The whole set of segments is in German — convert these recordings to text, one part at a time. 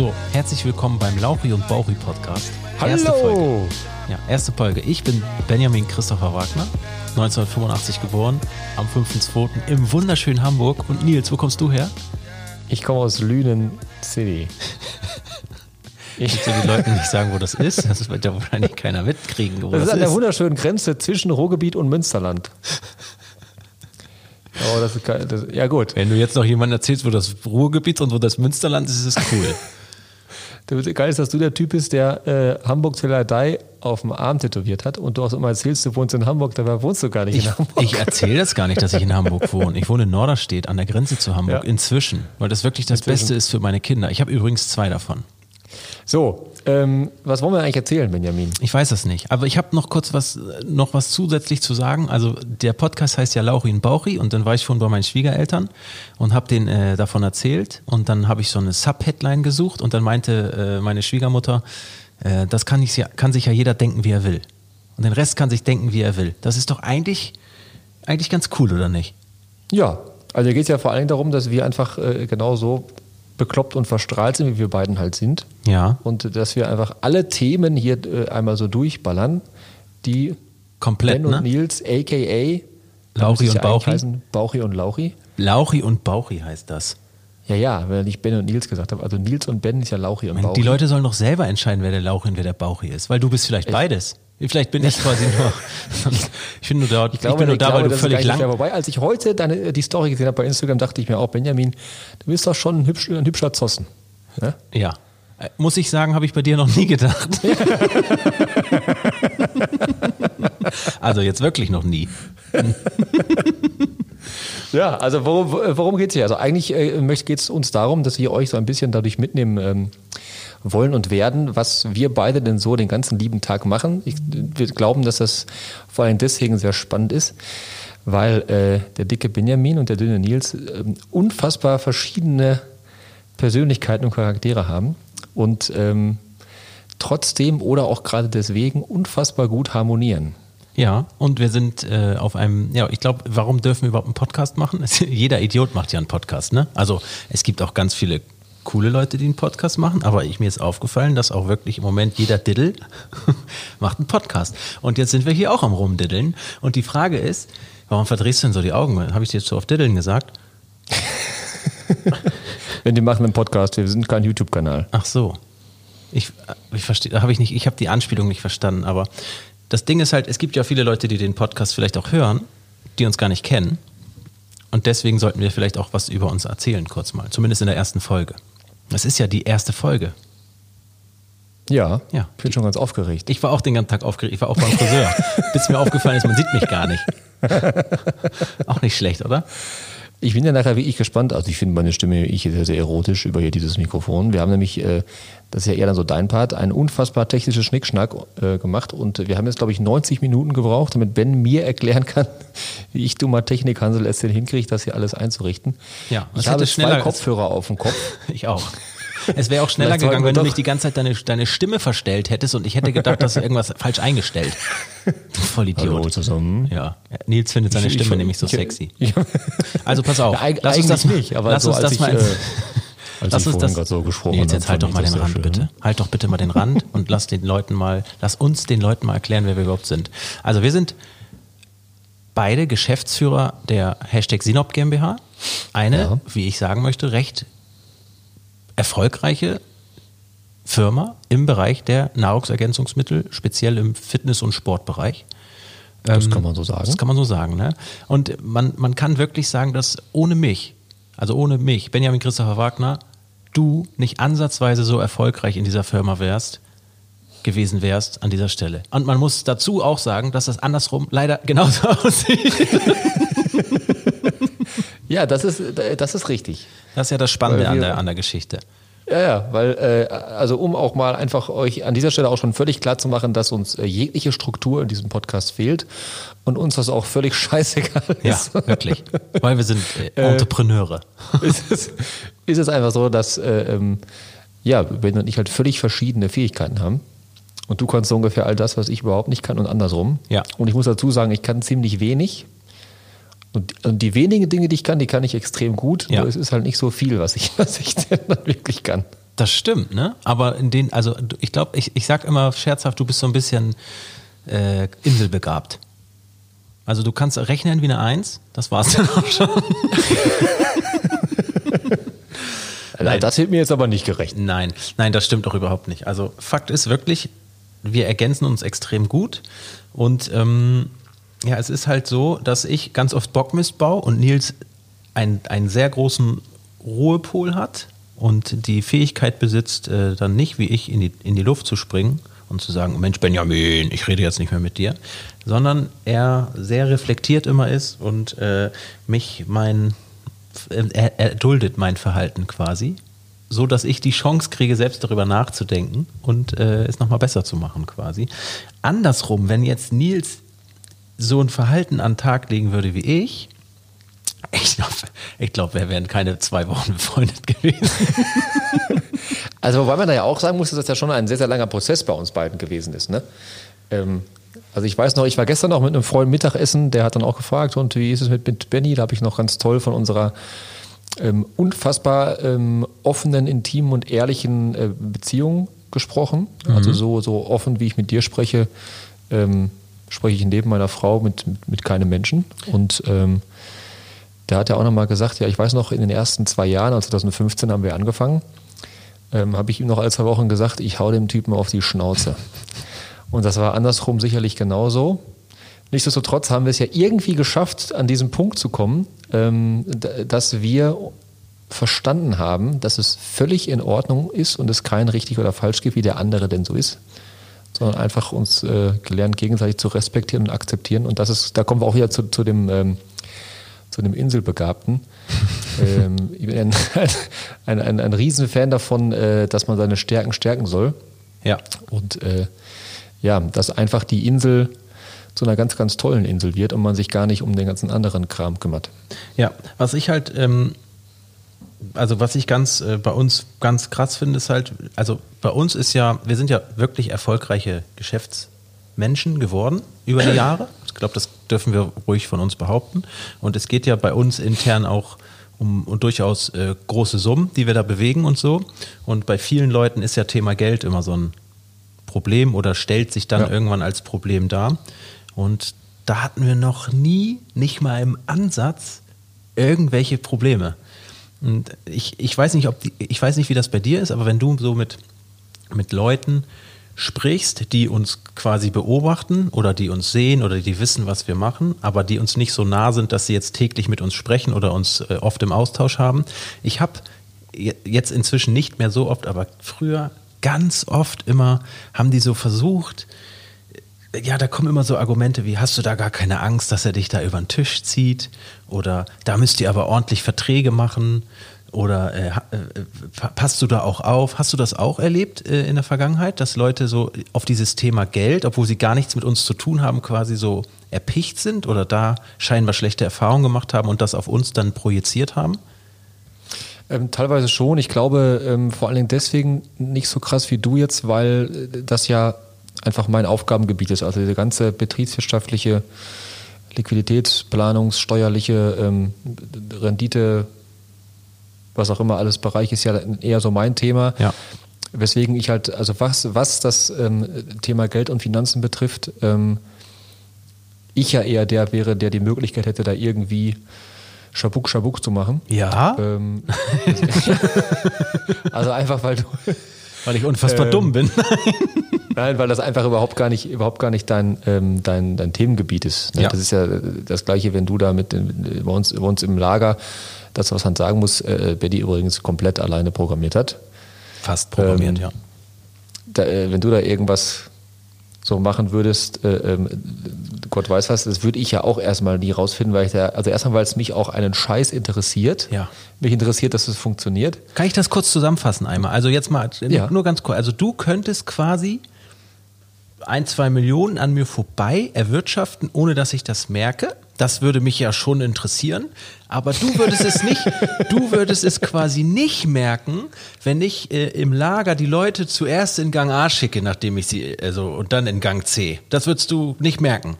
So, herzlich willkommen beim Lauchi und Bauchi Podcast. Hallo! Erste Folge. Ja, erste Folge. Ich bin Benjamin Christopher Wagner, 1985 geboren, am 5.2. im wunderschönen Hamburg. Und Nils, wo kommst du her? Ich komme aus Lünen City. Ich will den Leuten nicht sagen, wo das ist. Das wird ja wahrscheinlich keiner mitkriegen, wo Das das, ist an der wunderschönen Grenze zwischen Ruhrgebiet und Münsterland. Oh, das ist. Das, ja, gut. Wenn du jetzt noch jemandem erzählst, wo das Ruhrgebiet und wo das Münsterland ist, ist es cool. Das Geil ist, dass du der Typ bist, der äh, Hamburg Teledei auf dem Arm tätowiert hat und du auch immer erzählst, du wohnst in Hamburg, dabei wohnst du gar nicht Ich, in Hamburg. ich erzähle das gar nicht, dass ich in Hamburg wohne. Ich wohne in Norderstedt an der Grenze zu Hamburg Ja. inzwischen, weil das wirklich das Inzwischen. Beste ist für meine Kinder. Ich habe übrigens zwei davon. So, ähm, was wollen wir eigentlich erzählen, Benjamin? Ich weiß das nicht, aber ich habe noch kurz was, noch was zusätzlich zu sagen. Also der Podcast heißt ja Lauchi und Bauchi und dann war ich schon bei meinen Schwiegereltern und habe denen äh, davon erzählt und dann habe ich so eine Sub-Headline gesucht und dann meinte äh, meine Schwiegermutter, äh, das kann, ich, kann sich ja jeder denken, wie er will. Und den Rest kann sich denken, wie er will. Das ist doch eigentlich, eigentlich ganz cool, oder nicht? Ja, also geht es ja vor allen Dingen darum, dass wir einfach äh, genauso bekloppt und verstrahlt sind, wie wir beiden halt sind. Ja. Und dass wir einfach alle Themen hier äh, einmal so durchballern, die Komplett, Ben und ne? Nils, a.k.a. Lauchi und ja Bauchi? heißen Bauchi und Lauchi. Lauchi und Bauchi heißt das. Ja, ja, wenn ich Ben und Nils gesagt habe. Also Nils und Ben ist ja Lauchi und Bauchi. die Leute sollen doch selber entscheiden, wer der Lauchi und wer der Bauchi ist, weil du bist vielleicht beides. Vielleicht bin ich quasi nur. Ich bin nur da, ich, glaube, bin nur ich da, glaube, weil du völlig lang. Wobei, als ich heute deine, die Story gesehen habe bei Instagram, dachte ich mir auch, Benjamin, du bist doch schon ein, hübsch, ein hübscher Zossen. Ne? Ja. Äh, Muss ich sagen, habe ich bei dir noch nie gedacht. also jetzt wirklich noch nie. Ja, also worum, worum geht es hier? Also eigentlich äh, geht es uns darum, dass wir euch so ein bisschen dadurch mitnehmen ähm, wollen und werden, was wir beide denn so den ganzen lieben Tag machen. Ich, wir glauben, dass das vor allem deswegen sehr spannend ist, weil äh, der dicke Benjamin und der dünne Nils ähm, unfassbar verschiedene Persönlichkeiten und Charaktere haben und ähm, trotzdem oder auch gerade deswegen unfassbar gut harmonieren. Ja, und wir sind äh, auf einem, ja, ich glaube, warum dürfen wir überhaupt einen Podcast machen? Jeder Idiot macht ja einen Podcast, ne? Also es gibt auch ganz viele coole Leute, die einen Podcast machen, aber ich, mir ist aufgefallen, dass auch wirklich im Moment jeder Diddle macht einen Podcast. Und jetzt sind wir hier auch am Rumdiddeln. Und die Frage ist, warum verdrehst du denn so die Augen? Habe ich dir jetzt so auf Diddeln gesagt? Wenn die machen einen Podcast, wir sind kein YouTube-Kanal. Ach so. Ich, ich verstehe, habe ich nicht, ich habe die Anspielung nicht verstanden, aber das Ding ist halt, es gibt ja viele Leute, die den Podcast vielleicht auch hören, die uns gar nicht kennen. Und deswegen sollten wir vielleicht auch was über uns erzählen, kurz mal. Zumindest in der ersten Folge. Das ist ja die erste Folge. Ja, Ja. ich bin schon ganz aufgeregt. Ich war auch den ganzen Tag aufgeregt. Ich war auch beim Friseur. Bis mir aufgefallen ist, man sieht mich gar nicht. auch nicht schlecht, oder? Ich bin ja nachher wirklich gespannt. Also ich finde meine Stimme ich sehr, sehr erotisch über hier dieses Mikrofon. Wir haben nämlich, äh, das ist ja eher dann so dein Part, ein unfassbar technisches Schnickschnack äh, gemacht und wir haben jetzt, glaube ich, 90 Minuten gebraucht, damit Ben mir erklären kann, wie ich dummer Technikhansel es denn hinkriege, das hier alles einzurichten. Ja, ich habe zwei Kopfhörer auf dem Kopf. Ich auch. Es wäre auch schneller gegangen, wenn du nicht die ganze Zeit deine, deine Stimme verstellt hättest und ich hätte gedacht, dass du irgendwas falsch eingestellt. Du Vollidiot. Hallo zusammen. Ja, Nils findet seine Ich- ich- Stimme nämlich so ich- sexy. Also pass auf, Ja, lass uns das nicht, aber lass so uns das ich, mal. äh, als lass ich uns das. gerade so gesprochen Nils, habe, jetzt halt doch mal den Rand schön. bitte. Halt doch bitte mal den Rand und lass den Leuten mal, lass uns den Leuten mal erklären, wer wir überhaupt sind. Also wir sind beide Geschäftsführer der Hashtag Sinop GmbH. Eine, Ja. wie ich sagen möchte, recht erfolgreiche Firma im Bereich der Nahrungsergänzungsmittel, speziell im Fitness- und Sportbereich. Das kann man so sagen. Das kann man so sagen. Ne? Und man, man kann wirklich sagen, dass ohne mich, also ohne mich, Benjamin Christopher Wagner, du nicht ansatzweise so erfolgreich in dieser Firma wärst, gewesen wärst an dieser Stelle. Und man muss dazu auch sagen, dass das andersrum leider genauso aussieht. Ja, das ist, das ist richtig. Das ist ja das Spannende Weil an wir- der, an der Geschichte. Ja, ja, weil, äh, also um auch mal einfach euch an dieser Stelle auch schon völlig klar zu machen, dass uns äh, jegliche Struktur in diesem Podcast fehlt und uns das auch völlig scheißegal Ja, ist. wirklich. Weil wir sind äh, Entrepreneure. ist, es, ist es einfach so, dass äh, ähm, ja, Ben und ich halt völlig verschiedene Fähigkeiten haben. Und du kannst so ungefähr all das, was ich überhaupt nicht kann und andersrum. Ja. Und ich muss dazu sagen, ich kann ziemlich wenig, Und, und, die wenigen Dinge, die ich kann, die kann ich extrem gut. Ja. Nur es ist halt nicht so viel, was ich, was ich denn dann wirklich kann. Das stimmt, ne? Aber in den, also ich glaube, ich, ich sag immer scherzhaft, du bist so ein bisschen äh, inselbegabt. Also du kannst rechnen wie eine Eins, das war's dann auch schon. Nein. Das wird mir jetzt aber nicht gerecht. Nein, nein, das stimmt doch überhaupt nicht. Also Fakt ist wirklich, wir ergänzen uns extrem gut und ähm, ja, es ist halt so, dass ich ganz oft Bockmist baue und Nils einen, einen sehr großen Ruhepol hat und die Fähigkeit besitzt, äh, dann nicht wie ich in die, in die Luft zu springen und zu sagen, Mensch Benjamin, ich rede jetzt nicht mehr mit dir, sondern er sehr reflektiert immer ist und äh, mich mein, er, er duldet mein Verhalten quasi, so dass ich die Chance kriege, selbst darüber nachzudenken und äh, es nochmal besser zu machen quasi. Andersrum, wenn jetzt Nils so ein Verhalten an den Tag legen würde wie ich, ich glaube, ich glaub, wir wären keine zwei Wochen befreundet gewesen. Also, wobei man da ja auch sagen muss, dass das ja schon ein sehr, sehr langer Prozess bei uns beiden gewesen ist. Ne? Ähm, also, ich weiß noch, ich war gestern noch mit einem Freund Mittagessen, der hat dann auch gefragt, und wie ist es mit, mit Benny? Da habe ich noch ganz toll von unserer ähm, unfassbar ähm, offenen, intimen und ehrlichen äh, Beziehung gesprochen. Mhm. Also, so, so offen, wie ich mit dir spreche, ähm, spreche ich neben meiner Frau mit, mit, mit keinem Menschen. Und ähm, der hat ja auch nochmal gesagt, ja, ich weiß noch, in den ersten zwei Jahren, also 2015 haben wir angefangen, ähm, habe ich ihm noch alle zwei Wochen gesagt, ich hau dem Typen auf die Schnauze. Und das war andersrum sicherlich genauso. Nichtsdestotrotz haben wir es ja irgendwie geschafft, an diesen Punkt zu kommen, ähm, dass wir verstanden haben, dass es völlig in Ordnung ist und es kein richtig oder falsch gibt, wie der andere denn so ist, sondern einfach uns äh, gelernt, gegenseitig zu respektieren und akzeptieren. Und das ist, da kommen wir auch wieder zu, zu dem ähm, zu einem Inselbegabten. ähm, ich bin ein, ein, ein, ein Riesenfan davon, äh, dass man seine Stärken stärken soll. Ja. Und äh, ja, dass einfach die Insel zu einer ganz, ganz tollen Insel wird und man sich gar nicht um den ganzen anderen Kram kümmert. Ja, was ich halt, ähm, also was ich ganz äh, bei uns ganz krass finde, ist halt, also bei uns ist ja, wir sind ja wirklich erfolgreiche Geschäftsmenschen geworden über die Jahre. Ich glaube, das dürfen wir ruhig von uns behaupten. Und es geht ja bei uns intern auch um und durchaus äh, große Summen, die wir da bewegen und so. Und bei vielen Leuten ist ja Thema Geld immer so ein Problem oder stellt sich dann ja. irgendwann als Problem dar. Und da hatten wir noch nie, nicht mal im Ansatz, irgendwelche Probleme. Und ich, ich weiß nicht, ob die, ich weiß nicht, wie das bei dir ist, aber wenn du so mit, mit Leuten sprichst, die uns quasi beobachten oder die uns sehen oder die wissen, was wir machen, aber die uns nicht so nah sind, dass sie jetzt täglich mit uns sprechen oder uns äh, oft im Austausch haben. Ich habe jetzt inzwischen nicht mehr so oft, aber früher ganz oft immer haben die so versucht, ja, da kommen immer so Argumente wie, hast du da gar keine Angst, dass er dich da über den Tisch zieht? Oder da müsst ihr aber ordentlich Verträge machen. Oder äh, äh, passt du da auch auf? Hast du das auch erlebt äh, in der Vergangenheit, dass Leute so auf dieses Thema Geld, obwohl sie gar nichts mit uns zu tun haben, quasi so erpicht sind oder da scheinbar schlechte Erfahrungen gemacht haben und das auf uns dann projiziert haben? Ähm, teilweise schon. Ich glaube ähm, vor allen Dingen deswegen nicht so krass wie du jetzt, weil äh, das ja einfach mein Aufgabengebiet ist. Also diese ganze betriebswirtschaftliche Liquiditätsplanungs-, steuerliche ähm, Rendite, was auch immer alles Bereich ist ja eher so mein Thema. Ja. Weswegen ich halt, also was, was das ähm, Thema Geld und Finanzen betrifft, ähm, ich ja eher der wäre, der die Möglichkeit hätte, da irgendwie Schabuk Schabuk zu machen. Ja. Ähm, also einfach, weil du. Weil ich unfassbar ähm, dumm bin. Nein, weil das einfach überhaupt gar nicht, überhaupt gar nicht dein, ähm, dein, dein Themengebiet ist. Ne? Ja. Das ist ja das Gleiche, wenn du da mit, mit bei, uns, bei uns im Lager das, was man sagen muss, äh, Betty übrigens komplett alleine programmiert hat. Fast programmiert, ähm, ja. Da, äh, wenn du da irgendwas so machen würdest, äh, ähm, Gott weiß was, das würde ich ja auch erstmal nie rausfinden, weil ich da, also erstmal, weil es mich auch einen Scheiß interessiert. Ja. Mich interessiert, dass es funktioniert. Kann ich das kurz zusammenfassen einmal? Also jetzt mal, Ja. nur ganz kurz. Also du könntest quasi ein, zwei Millionen an mir vorbei erwirtschaften, ohne dass ich das merke. Das würde mich ja schon interessieren. Aber du würdest es nicht, du würdest es quasi nicht merken, wenn ich äh, im Lager die Leute zuerst in Gang A schicke, nachdem ich sie, also, und dann in Gang C. Das würdest du nicht merken.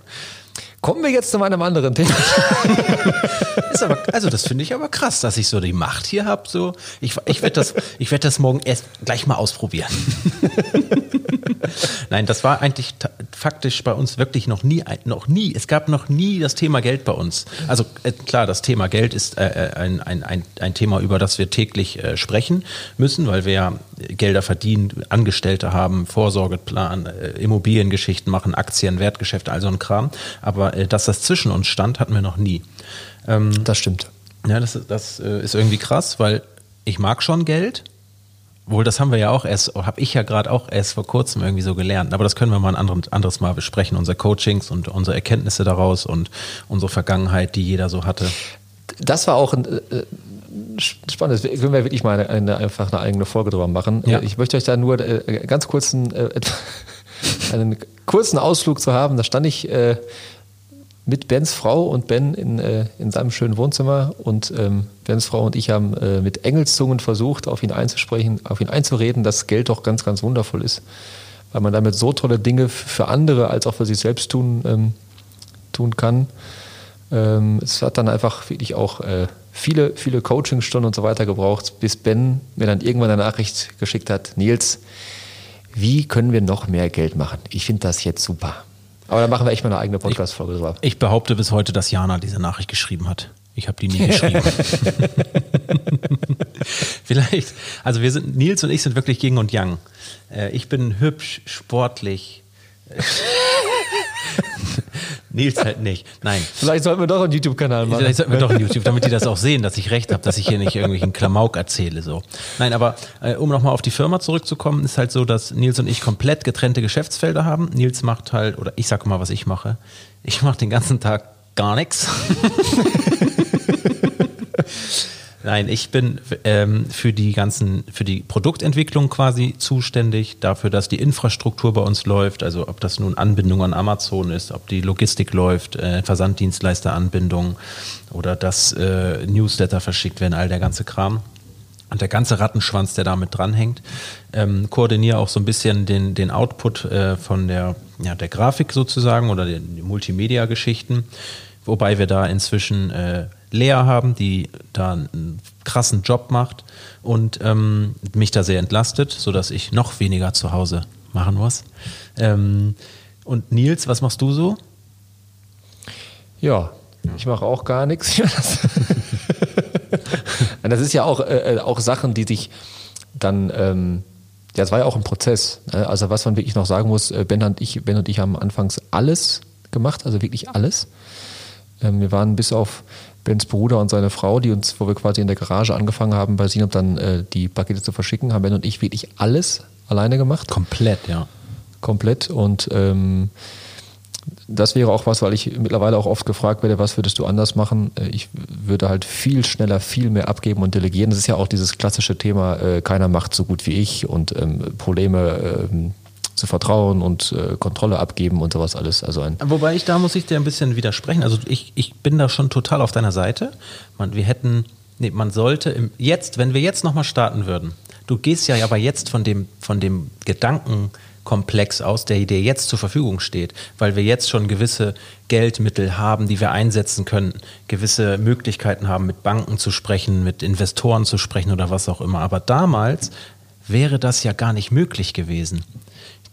Kommen wir jetzt zu einem anderen Thema. aber, also das finde ich aber krass, dass ich so die Macht hier habe. So, ich, ich werde das, ich werde das morgen erst gleich mal ausprobieren. Nein, das war eigentlich faktisch bei uns wirklich noch nie, noch nie. Es gab noch nie das Thema Geld bei uns. Also äh, klar, das Thema Geld ist äh, äh ein, ein, ein, ein Thema, über das wir täglich äh, sprechen müssen, weil wir ja Gelder verdienen, Angestellte haben, Vorsorgeplan, äh, Immobiliengeschichten machen, Aktien, Wertgeschäfte, all so ein Kram. Aber äh, dass das zwischen uns stand, hatten wir noch nie. Ähm, das stimmt. Ja, das, das ist irgendwie krass, weil ich mag schon Geld wohl, das haben wir ja auch erst, habe ich ja gerade auch erst vor kurzem irgendwie so gelernt. Aber das können wir mal ein anderes Mal besprechen, unsere Coachings und unsere Erkenntnisse daraus und unsere Vergangenheit, die jeder so hatte. Das war auch ein äh, spannendes, können wir wirklich mal eine, eine, einfach eine eigene Folge drüber machen. Ja. Ich möchte euch da nur äh, ganz kurzen, äh, einen kurzen Ausflug zu haben. Da stand ich äh, mit Bens Frau und Ben in, äh, in seinem schönen Wohnzimmer. Und ähm, Bens Frau und ich haben äh, mit Engelszungen versucht, auf ihn einzusprechen, auf ihn einzureden, dass Geld doch ganz, ganz wundervoll ist. Weil man damit so tolle Dinge für andere als auch für sich selbst tun, ähm, tun kann. Ähm, es hat dann einfach wirklich auch äh, viele, viele Coachingstunden und so weiter gebraucht, bis Ben mir dann irgendwann eine Nachricht geschickt hat, Nils, wie können wir noch mehr Geld machen? Ich finde das jetzt super. Aber da machen wir echt mal eine eigene Podcast-Folge drüber. Ich behaupte bis heute, dass Jana diese Nachricht geschrieben hat. Ich habe die nie geschrieben. Vielleicht, also wir sind, Nils und ich sind wirklich Yin und Yang. Äh, ich bin hübsch, sportlich. Nils halt nicht. Nein. Vielleicht sollten wir doch einen YouTube-Kanal machen. Vielleicht sollten wir doch einen YouTube, damit die das auch sehen, dass ich recht habe, dass ich hier nicht irgendwelchen Klamauk erzähle. So. Nein, aber äh, um nochmal auf die Firma zurückzukommen, ist halt so, dass Nils und ich komplett getrennte Geschäftsfelder haben. Nils macht halt, oder ich sag mal, was ich mache. Ich mache den ganzen Tag gar nichts. Nein, ich bin ähm, für die ganzen, für die Produktentwicklung quasi zuständig, dafür, dass die Infrastruktur bei uns läuft, also ob das nun Anbindung an Amazon ist, ob die Logistik läuft, äh, Versanddienstleisteranbindung oder dass äh, Newsletter verschickt werden, all der ganze Kram. Und der ganze Rattenschwanz, der damit dranhängt, ähm, koordiniere auch so ein bisschen den, den Output äh, von der, ja, der Grafik sozusagen oder den Multimedia-Geschichten, wobei wir da inzwischen äh, Lea haben, die da einen krassen Job macht und ähm, mich da sehr entlastet, sodass ich noch weniger zu Hause machen muss. Ähm, und Nils, was machst du so? Ja, ich mache auch gar nichts. das ist ja auch, äh, äh, auch Sachen, die sich dann, ähm, ja, es war ja auch ein Prozess. Ne? Also was man wirklich noch sagen muss, äh, Ben und ich, Ben und ich haben anfangs alles gemacht, also wirklich alles. Ähm, wir waren bis auf Bens Bruder und seine Frau, die uns, wo wir quasi in der Garage angefangen haben, bei Sinop dann äh, die Pakete zu verschicken, haben Ben und ich wirklich alles alleine gemacht. Komplett, ja. Komplett. Und ähm, das wäre auch was, weil ich mittlerweile auch oft gefragt werde, was würdest du anders machen? Äh, ich würde halt viel schneller, viel mehr abgeben und delegieren. Das ist ja auch dieses klassische Thema, äh, keiner macht so gut wie ich und ähm, Probleme ähm, zu vertrauen und äh, Kontrolle abgeben und sowas alles. Also ein Wobei ich da muss ich dir ein bisschen widersprechen. Also ich, ich bin da schon total auf deiner Seite. Man, wir hätten, nee, man sollte im, jetzt, wenn wir jetzt nochmal starten würden, du gehst ja aber jetzt von dem, von dem Gedankenkomplex aus, der dir jetzt zur Verfügung steht, weil wir jetzt schon gewisse Geldmittel haben, die wir einsetzen können, gewisse Möglichkeiten haben, mit Banken zu sprechen, mit Investoren zu sprechen oder was auch immer. Aber damals wäre das ja gar nicht möglich gewesen.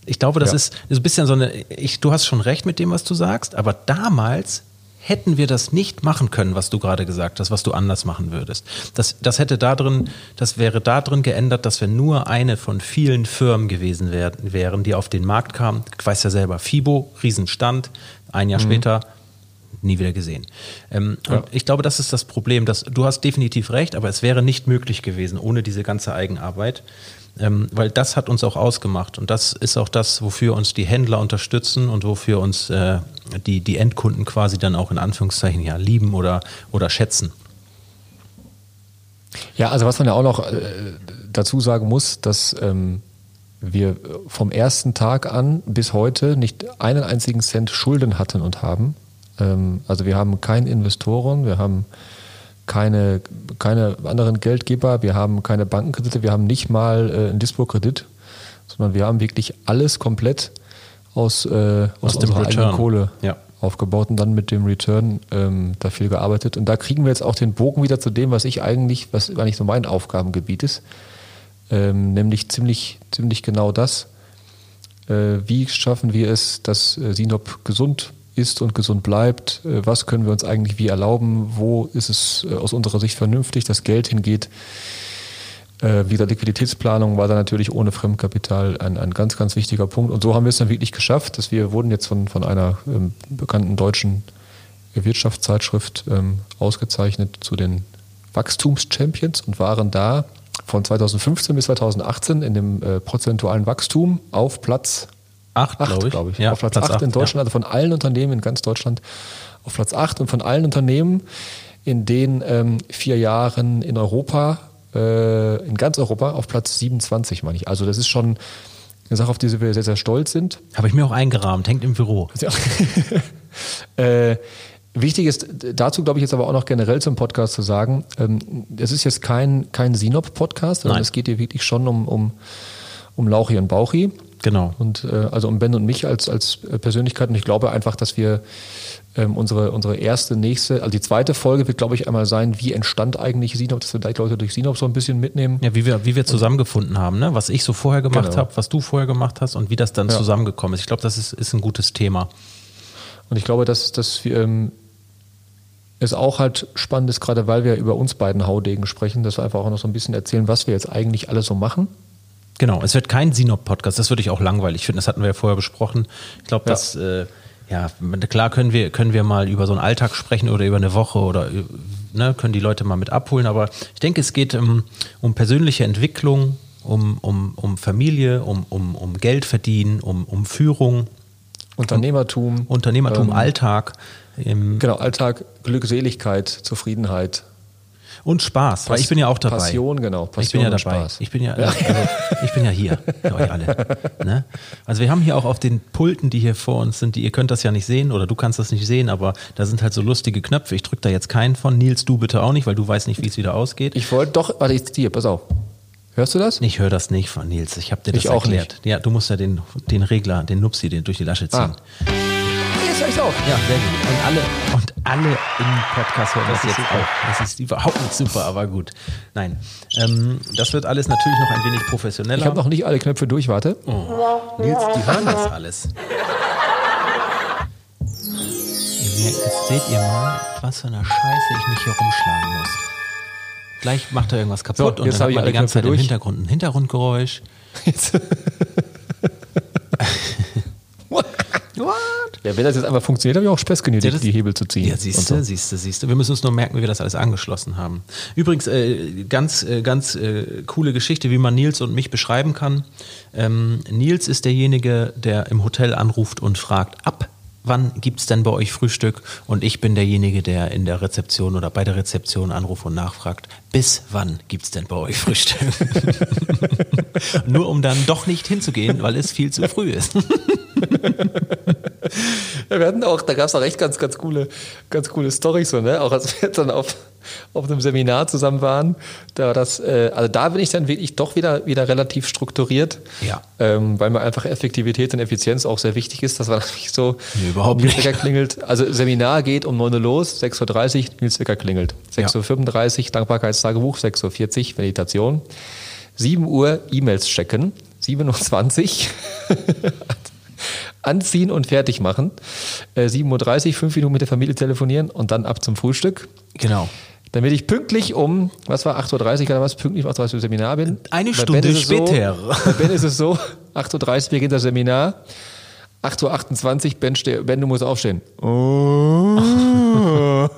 Ich glaube, das ja. ist, ist ein bisschen so eine, ich, du hast schon recht mit dem, was du sagst, aber damals hätten wir das nicht machen können, was du gerade gesagt hast, was du anders machen würdest. Das, das hätte da drin, das wäre da drin geändert, dass wir nur eine von vielen Firmen gewesen wär, wären, die auf den Markt kamen. Ich weiß ja selber, FIBO, Riesenstand, ein Jahr mhm. später nie wieder gesehen. Ähm, ja. Und ich glaube, das ist das Problem, dass du hast definitiv recht, aber es wäre nicht möglich gewesen ohne diese ganze Eigenarbeit. Ähm, weil das hat uns auch ausgemacht und das ist auch das, wofür uns die Händler unterstützen und wofür uns äh, die, die Endkunden quasi dann auch in Anführungszeichen ja lieben oder, oder schätzen. Ja, also was man ja auch noch äh, dazu sagen muss, dass ähm, wir vom ersten Tag an bis heute nicht einen einzigen Cent Schulden hatten und haben. Ähm, also wir haben keinen Investoren, wir haben keine, keine anderen Geldgeber, wir haben keine Bankenkredite, wir haben nicht mal äh, einen Dispo-Kredit, sondern wir haben wirklich alles komplett aus, äh, aus, aus dem Return. Kohle. Ja. aufgebaut und dann mit dem Return ähm, da viel gearbeitet. Und da kriegen wir jetzt auch den Bogen wieder zu dem, was ich eigentlich, was eigentlich so mein Aufgabengebiet ist, ähm, nämlich ziemlich, ziemlich genau das. Äh, wie schaffen wir es, dass äh, Sinop gesund ist und gesund bleibt? Äh, was können wir uns eigentlich wie erlauben? Wo ist es äh, aus unserer Sicht vernünftig, dass Geld hingeht? Äh, wieder Liquiditätsplanung war da natürlich ohne Fremdkapital ein, ein ganz, ganz wichtiger Punkt. Und so haben wir es dann wirklich geschafft, dass wir wurden jetzt von, von einer ähm, bekannten deutschen Wirtschaftszeitschrift ähm, ausgezeichnet zu den Wachstumschampions und waren da von 2015 bis 2018 in dem äh, prozentualen Wachstum auf Platz Acht, acht, glaube ich. glaube ich. Ja, auf Platz, Platz 8 in Deutschland, also von allen Unternehmen in ganz Deutschland auf Platz 8 und von allen Unternehmen in den ähm, vier Jahren in Europa äh, in ganz Europa auf Platz 27, meine ich. Also das ist schon eine Sache, auf die wir sehr, sehr stolz sind. Habe ich mir auch eingerahmt, hängt im Büro. Ja. äh, wichtig ist dazu, glaube ich, jetzt aber auch noch generell zum Podcast zu sagen, ähm, es ist jetzt kein, kein Sinop-Podcast, sondern Nein. es geht hier wirklich schon um, um, um Lauchi und Bauchi. Genau. Und äh, also um Ben und mich als, als Persönlichkeit. Und ich glaube einfach, dass wir ähm, unsere, unsere erste, nächste, also die zweite Folge wird, glaube ich, einmal sein, wie entstand eigentlich Sinop, dass wir vielleicht Leute durch Sinop so ein bisschen mitnehmen. Ja, wie wir, wie wir zusammengefunden haben, ne? was ich so vorher gemacht genau. habe, was du vorher gemacht hast und wie das dann ja. zusammengekommen ist. Ich glaube, das ist, ist ein gutes Thema. Und ich glaube, dass, dass wir, ähm, es auch halt spannend ist, gerade weil wir über uns beiden Haudegen sprechen, dass wir einfach auch noch so ein bisschen erzählen, was wir jetzt eigentlich alles so machen. Genau, es wird kein Sinop-Podcast, das würde ich auch langweilig finden, das hatten wir ja vorher besprochen. Ich glaube, ja. dass äh, ja, klar können wir, können wir mal über so einen Alltag sprechen oder über eine Woche oder ne, können die Leute mal mit abholen, aber ich denke, es geht um, um persönliche Entwicklung, um, um, um Familie, um, um, um Geld verdienen, um, um Führung. Unternehmertum. Unternehmertum, ähm, Alltag. genau, Alltag, Glückseligkeit, Zufriedenheit. Und Spaß, weil ich bin ja auch dabei. Passion, genau. Passion ich bin ja dabei. Spaß. Ich bin ja, also, ich bin ja hier für euch alle. Ne? Also wir haben hier auch auf den Pulten, die hier vor uns sind, die ihr könnt das ja nicht sehen oder du kannst das nicht sehen, aber da sind halt so lustige Knöpfe. Ich drücke da jetzt keinen von. Nils, du bitte auch nicht, weil du weißt nicht, wie es wieder ausgeht. Ich wollte doch, warte, ich ziehe, pass auf. Hörst du das? Ich höre das nicht von Nils. Ich habe dir das ich erklärt. Auch nicht. Ja, du musst ja den, den Regler, den Nupsi, den durch die Lasche ziehen. Ah jetzt höre ich auch. Ja, sehr gut. Und alle, und alle im Podcast hören das, das jetzt super. auch. Das ist überhaupt nicht super, aber gut. Nein. Ähm, das wird alles natürlich noch ein wenig professioneller. Ich habe noch nicht alle Knöpfe durch, warte. Oh. Nils, die hören das alles. Jetzt seht ihr mal, was für eine Scheiße ich mich hier rumschlagen muss. Gleich macht er irgendwas kaputt so, und dann hat man die ganze Zeit durch. im Hintergrund ein Hintergrundgeräusch. What? Ja, wenn das jetzt einfach funktioniert, habe ich auch Spaß genötigt, ja, die Hebel zu ziehen. Ja, siehst du, so. siehst du, siehst du. Wir müssen uns nur merken, wie wir das alles angeschlossen haben. Übrigens, äh, ganz, äh, ganz äh, coole Geschichte, wie man Nils und mich beschreiben kann. Ähm, Nils ist derjenige, der im Hotel anruft und fragt, ab wann gibt es denn bei euch Frühstück? Und ich bin derjenige, der in der Rezeption oder bei der Rezeption anruft und nachfragt, bis wann gibt es denn bei euch Frühstück? Nur um dann doch nicht hinzugehen, weil es viel zu früh ist. ja, wir hatten auch, da gab es auch echt ganz, ganz coole, ganz coole Storys, so, ne? Auch als wir dann auf, auf einem Seminar zusammen waren, da das, äh, also da bin ich dann wirklich doch wieder, wieder relativ strukturiert. Ja. Ähm, weil mir einfach Effektivität und Effizienz auch sehr wichtig ist. Das war natürlich so, nee, überhaupt nicht. klingelt. Also Seminar geht um 9 Uhr los, 6.30 Uhr, Nilswecker klingelt. 6.35 Uhr, Dankbarkeitstagebuch, 6.40 Uhr, Meditation. 7 Uhr E-Mails checken, 27 Uhr anziehen und fertig machen. Äh, 7.30 Uhr, fünf Minuten mit der Familie telefonieren und dann ab zum Frühstück. Genau. Damit ich pünktlich um, was war 8.30 Uhr oder was, pünktlich um 8.30 Uhr im Seminar bin. Eine Stunde später. So, bei Ben ist es so, 8.30 Uhr beginnt das Seminar. 8.28 Uhr, ben, ben, du musst aufstehen. Oh.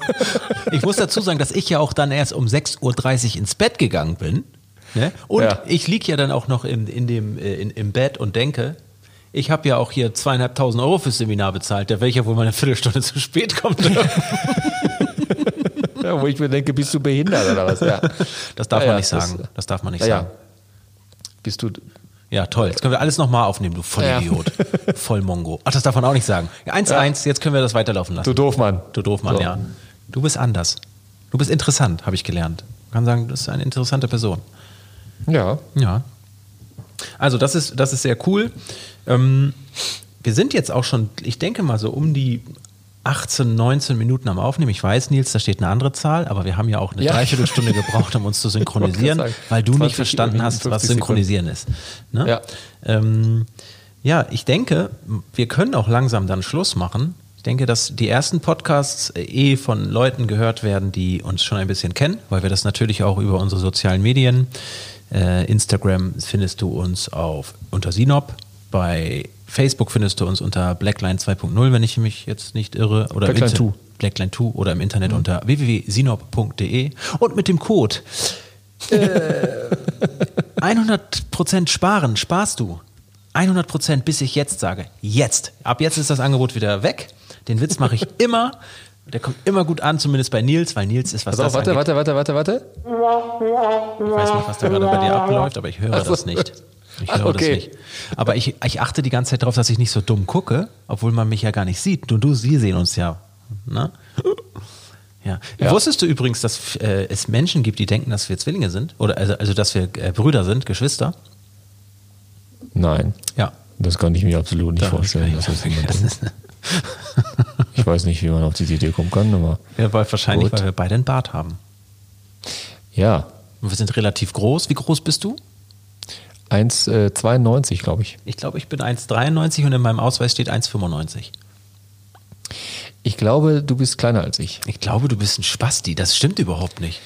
ich muss dazu sagen, dass ich ja auch dann erst um 6.30 Uhr ins Bett gegangen bin. Ne? Und ja. ich liege ja dann auch noch in, in dem, äh, in, im Bett und denke, ich habe ja auch hier zweieinhalbtausend Euro fürs Seminar bezahlt, der welcher wohl mal eine Viertelstunde zu spät kommt. ja, wo ich mir denke, bist du behindert oder was? Ja. Das darf man nicht sagen. Das, das, darf man nicht sagen. Bist du. Ja, toll. Jetzt können wir alles nochmal aufnehmen, du Vollidiot. Voll Mongo. Ach, das darf man auch nicht sagen. 1-1, ja, jetzt können wir das weiterlaufen lassen. Du Doofmann. Du Doofmann, so. ja. Du bist anders. Du bist interessant, habe ich gelernt. Man kann sagen, du bist eine interessante Person. Ja. Ja. Also, das ist, das ist sehr cool. Ähm, wir sind jetzt auch schon, ich denke mal so um die 18, 19 Minuten am Aufnehmen. Ich weiß, Nils, da steht eine andere Zahl, aber wir haben ja auch eine Ja. Dreiviertelstunde gebraucht, um uns zu synchronisieren, weil du 20 nicht verstanden hast, 50 was synchronisieren ist. Ne? Ja. Ähm, ja, ich denke, wir können auch langsam dann Schluss machen. Ich denke, dass die ersten Podcasts äh, eh von Leuten gehört werden, die uns schon ein bisschen kennen, weil wir das natürlich auch über unsere sozialen Medien, äh, Instagram findest du uns auf unter Sinop, bei Facebook findest du uns unter Blackline 2.0, wenn ich mich jetzt nicht irre, oder Blackline Inter- 2. Blackline 2 oder im Internet unter www.sinop.de und mit dem Code äh, 100% sparen, sparst du. 100% bis ich jetzt sage. Jetzt. Ab jetzt ist das Angebot wieder weg. Den Witz mache ich immer. Der kommt immer gut an, zumindest bei Nils, weil Nils ist was auf, das warte, angeht. warte, warte, warte, warte. Ich weiß nicht, was da gerade bei dir abläuft, aber ich höre Ach so. das nicht. Ich höre okay. das nicht. Aber ich, ich achte die ganze Zeit darauf, dass ich nicht so dumm gucke, obwohl man mich ja gar nicht sieht. Du und du, sie sehen uns ja. Ne? Ja. Ja. Wusstest du übrigens, dass äh, es Menschen gibt, die denken, dass wir Zwillinge sind? Oder also, also dass wir äh, Brüder sind, Geschwister? Nein, Ja. das kann ich mir absolut nicht Da vorstellen, gar dass das jemand. Ich weiß nicht, wie man auf diese Idee kommen kann, aber Ja, weil wahrscheinlich, Gut. weil wir beide einen Bart haben. ja, Und wir sind relativ groß. Wie groß bist du? 1,92 glaube ich. Ich glaube, ich bin 1,93 und in meinem Ausweis steht 1,95. Ich glaube, du bist kleiner als ich. Ich glaube, du bist ein Spasti. Das stimmt überhaupt nicht.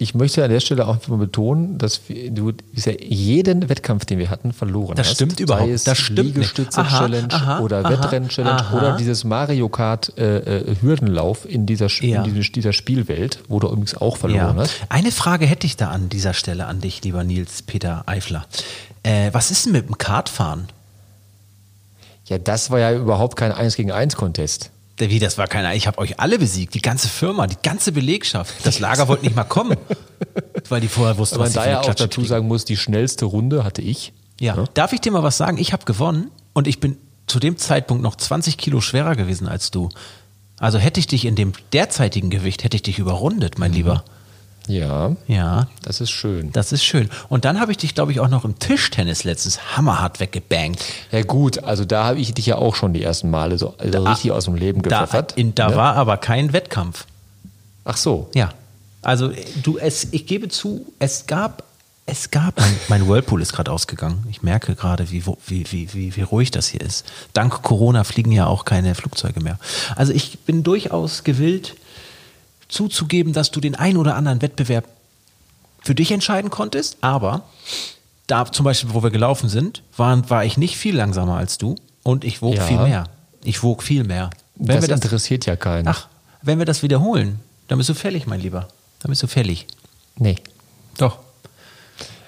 Ich möchte an der Stelle auch mal betonen, dass wir, du bisher jeden Wettkampf, den wir hatten, verloren Das hast. stimmt überhaupt Sei Das stimmt nicht. Liegestütze-Challenge oder Wettrennen-Challenge oder dieses Mario Kart äh, äh, in dieser, Ja. in diesem, dieser Spielwelt, wo du übrigens auch verloren Ja. hast. Eine Frage hätte ich da an dieser Stelle an dich, lieber Nils Peter Eifler. Äh, was ist denn mit dem Kartfahren? Ja, das war ja überhaupt kein 1 gegen 1 Contest. Wie, das war keiner. Ich habe euch alle besiegt. Die ganze Firma, die ganze Belegschaft. Das Lager wollte nicht mal kommen. Weil die vorher wussten, Aber was sie für da ja eine auch dazu kriegen. sagen muss, die schnellste Runde hatte ich. Ja. Darf ich dir mal was sagen? Ich habe gewonnen und ich bin zu dem Zeitpunkt noch 20 Kilo schwerer gewesen als du. Also hätte ich dich in dem derzeitigen Gewicht, hätte ich dich überrundet, Mhm. mein Lieber. Ja, Ja, das ist schön. das ist schön. Und dann habe ich dich, glaube ich, auch noch im Tischtennis letztens hammerhart weggebankt. Ja gut, also da habe ich dich ja auch schon die ersten Male so also richtig aus dem Leben Da, gepfeffert. in, da ne? war aber kein Wettkampf. Ach so. Ja. Also du, es, ich gebe zu, es gab, es gab, mein, mein Whirlpool ist gerade ausgegangen. Ich merke gerade, wie, wie, wie, wie ruhig das hier ist. Dank Corona fliegen ja auch keine Flugzeuge mehr. Also ich bin durchaus gewillt zuzugeben, dass du den ein oder anderen Wettbewerb für dich entscheiden konntest, aber da zum Beispiel, wo wir gelaufen sind, waren, war ich nicht viel langsamer als du und ich wog Ja. viel mehr. Ich wog viel mehr. Wenn das wir das, interessiert ja keinen. ach, wenn wir das wiederholen, dann bist du fällig, mein Lieber. Dann bist du fällig. nee. Doch.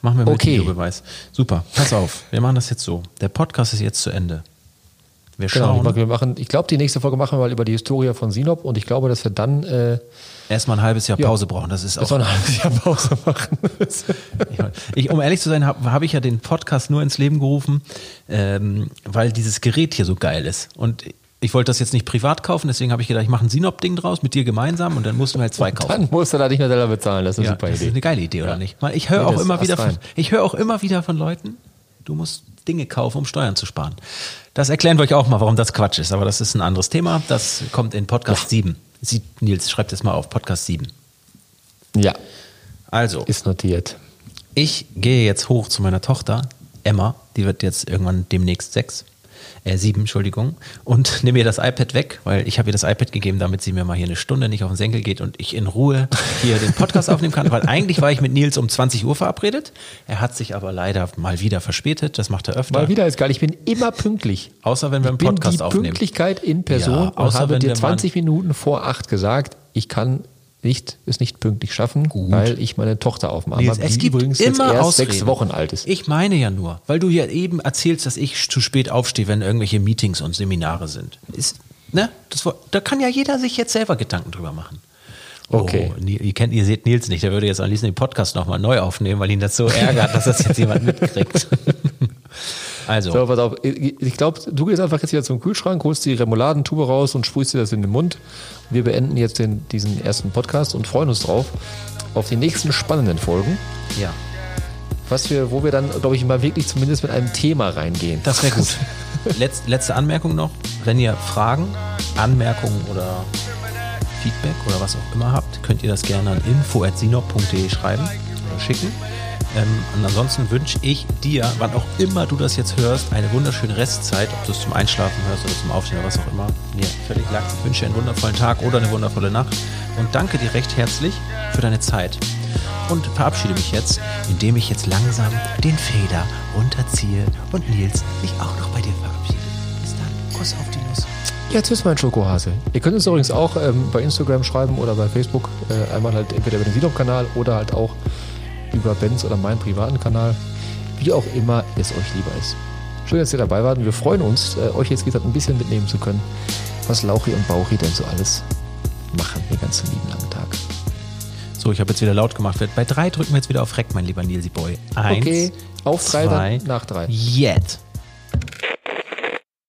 Machen wir mit Okay. Videobeweis. Super. Pass auf. Wir machen das jetzt so. Der Podcast ist jetzt zu Ende. Wir Genau, schauen wir machen, ich glaube, die nächste Folge machen wir mal über die Historie von Sinop und ich glaube, dass wir dann äh, erstmal ein halbes Jahr Ja. Pause brauchen. Das ist auch. erstmal ein halbes Jahr Pause machen. Ich, um ehrlich zu sein, habe hab ich ja den Podcast nur ins Leben gerufen, ähm, weil dieses Gerät hier so geil ist. Und ich wollte das jetzt nicht privat kaufen, deswegen habe ich gedacht, ich mache ein Sinop-Ding draus mit dir gemeinsam und dann mussten wir halt zwei kaufen. dann musst du da nicht mehr selber bezahlen, das ist eine Ja, super das ist Idee. eine geile Idee, oder nicht? Weil ich höre Nee, auch das immer ist wieder, von, astrein. ich höre auch immer wieder von Leuten, du musst Dinge kaufen, um Steuern zu sparen. Das erklären wir euch auch mal, warum das Quatsch ist, aber das ist ein anderes Thema. Das kommt in Podcast 7. Sie, Nils, schreibt es mal auf, Podcast 7. Ja, Also, ist notiert. ich gehe jetzt hoch zu meiner Tochter, Emma, die wird jetzt irgendwann demnächst sechs, äh, sieben, Entschuldigung, und nehme ihr das iPad weg, weil ich habe ihr das iPad gegeben, damit sie mir mal hier eine Stunde nicht auf den Senkel geht und ich in Ruhe hier den Podcast aufnehmen kann, weil eigentlich war ich mit Nils um 20 Uhr verabredet. Er hat sich aber leider mal wieder verspätet, das macht er öfter. Mal wieder ist geil, ich bin immer pünktlich. Außer wenn wir einen Ich bin Podcast die aufnehmen. Pünktlichkeit in Person Ja, und außer habe wenn dir wir 20 Minuten vor acht gesagt, ich kann nicht, es nicht pünktlich schaffen, weil ich meine Tochter auf dem Arm Nils, habe, es die gibt übrigens jetzt immer erst Ausreden. sechs Wochen alt ist. Ich meine ja nur, weil du ja eben erzählst, dass ich zu spät aufstehe, wenn irgendwelche Meetings und Seminare sind. Ist, ne? das, da kann ja jeder sich jetzt selber Gedanken drüber machen. Okay. Oh, ihr, kennt, ihr seht Nils nicht, der würde jetzt am liebsten den Podcast nochmal neu aufnehmen, weil ihn das so ärgert, dass das jetzt jemand mitkriegt. Also, So, pass auf. Ich ich glaube, du gehst einfach jetzt wieder zum Kühlschrank, holst die Remouladentube raus und sprühst dir das in den Mund. Wir beenden jetzt den, diesen ersten Podcast und freuen uns drauf auf die nächsten spannenden Folgen. ja. was wir, wo wir dann, glaube ich, mal wirklich zumindest mit einem Thema reingehen. Das wäre gut. Letz, letzte Anmerkung noch. Wenn ihr Fragen, Anmerkungen oder Feedback oder was auch immer habt, könnt ihr das gerne an info.sinop.de schreiben oder schicken. Ähm, und ansonsten wünsche ich dir, wann auch immer du das jetzt hörst, eine wunderschöne Restzeit, ob du es zum Einschlafen hörst oder zum Aufstehen oder was auch immer. Mir völlig lag. Ich wünsche dir einen wundervollen Tag oder eine wundervolle Nacht und danke dir recht herzlich für deine Zeit. Und verabschiede mich jetzt, indem ich jetzt langsam den Feder runterziehe und Nils mich auch noch bei dir verabschiede. Bis dann. Kuss auf die Nuss. Ja, tschüss, mein Schokohase. Ihr könnt uns übrigens auch ähm, bei Instagram schreiben oder bei Facebook. Äh, einmal halt entweder über den Sidom-Kanal oder halt auch über Benz oder meinen privaten Kanal. Wie auch immer es euch lieber ist. Schön, dass ihr dabei wart und wir freuen uns, äh, euch jetzt gesagt ein bisschen mitnehmen zu können, was Lauchi und Bauchi denn so alles machen den ganzen lieben langen Tag. So, ich habe jetzt wieder laut gemacht. Bei drei drücken wir jetzt wieder auf Reck, mein lieber Nilsi Boy. Eins, Okay, auf drei, zwei, dann nach drei. Jetzt.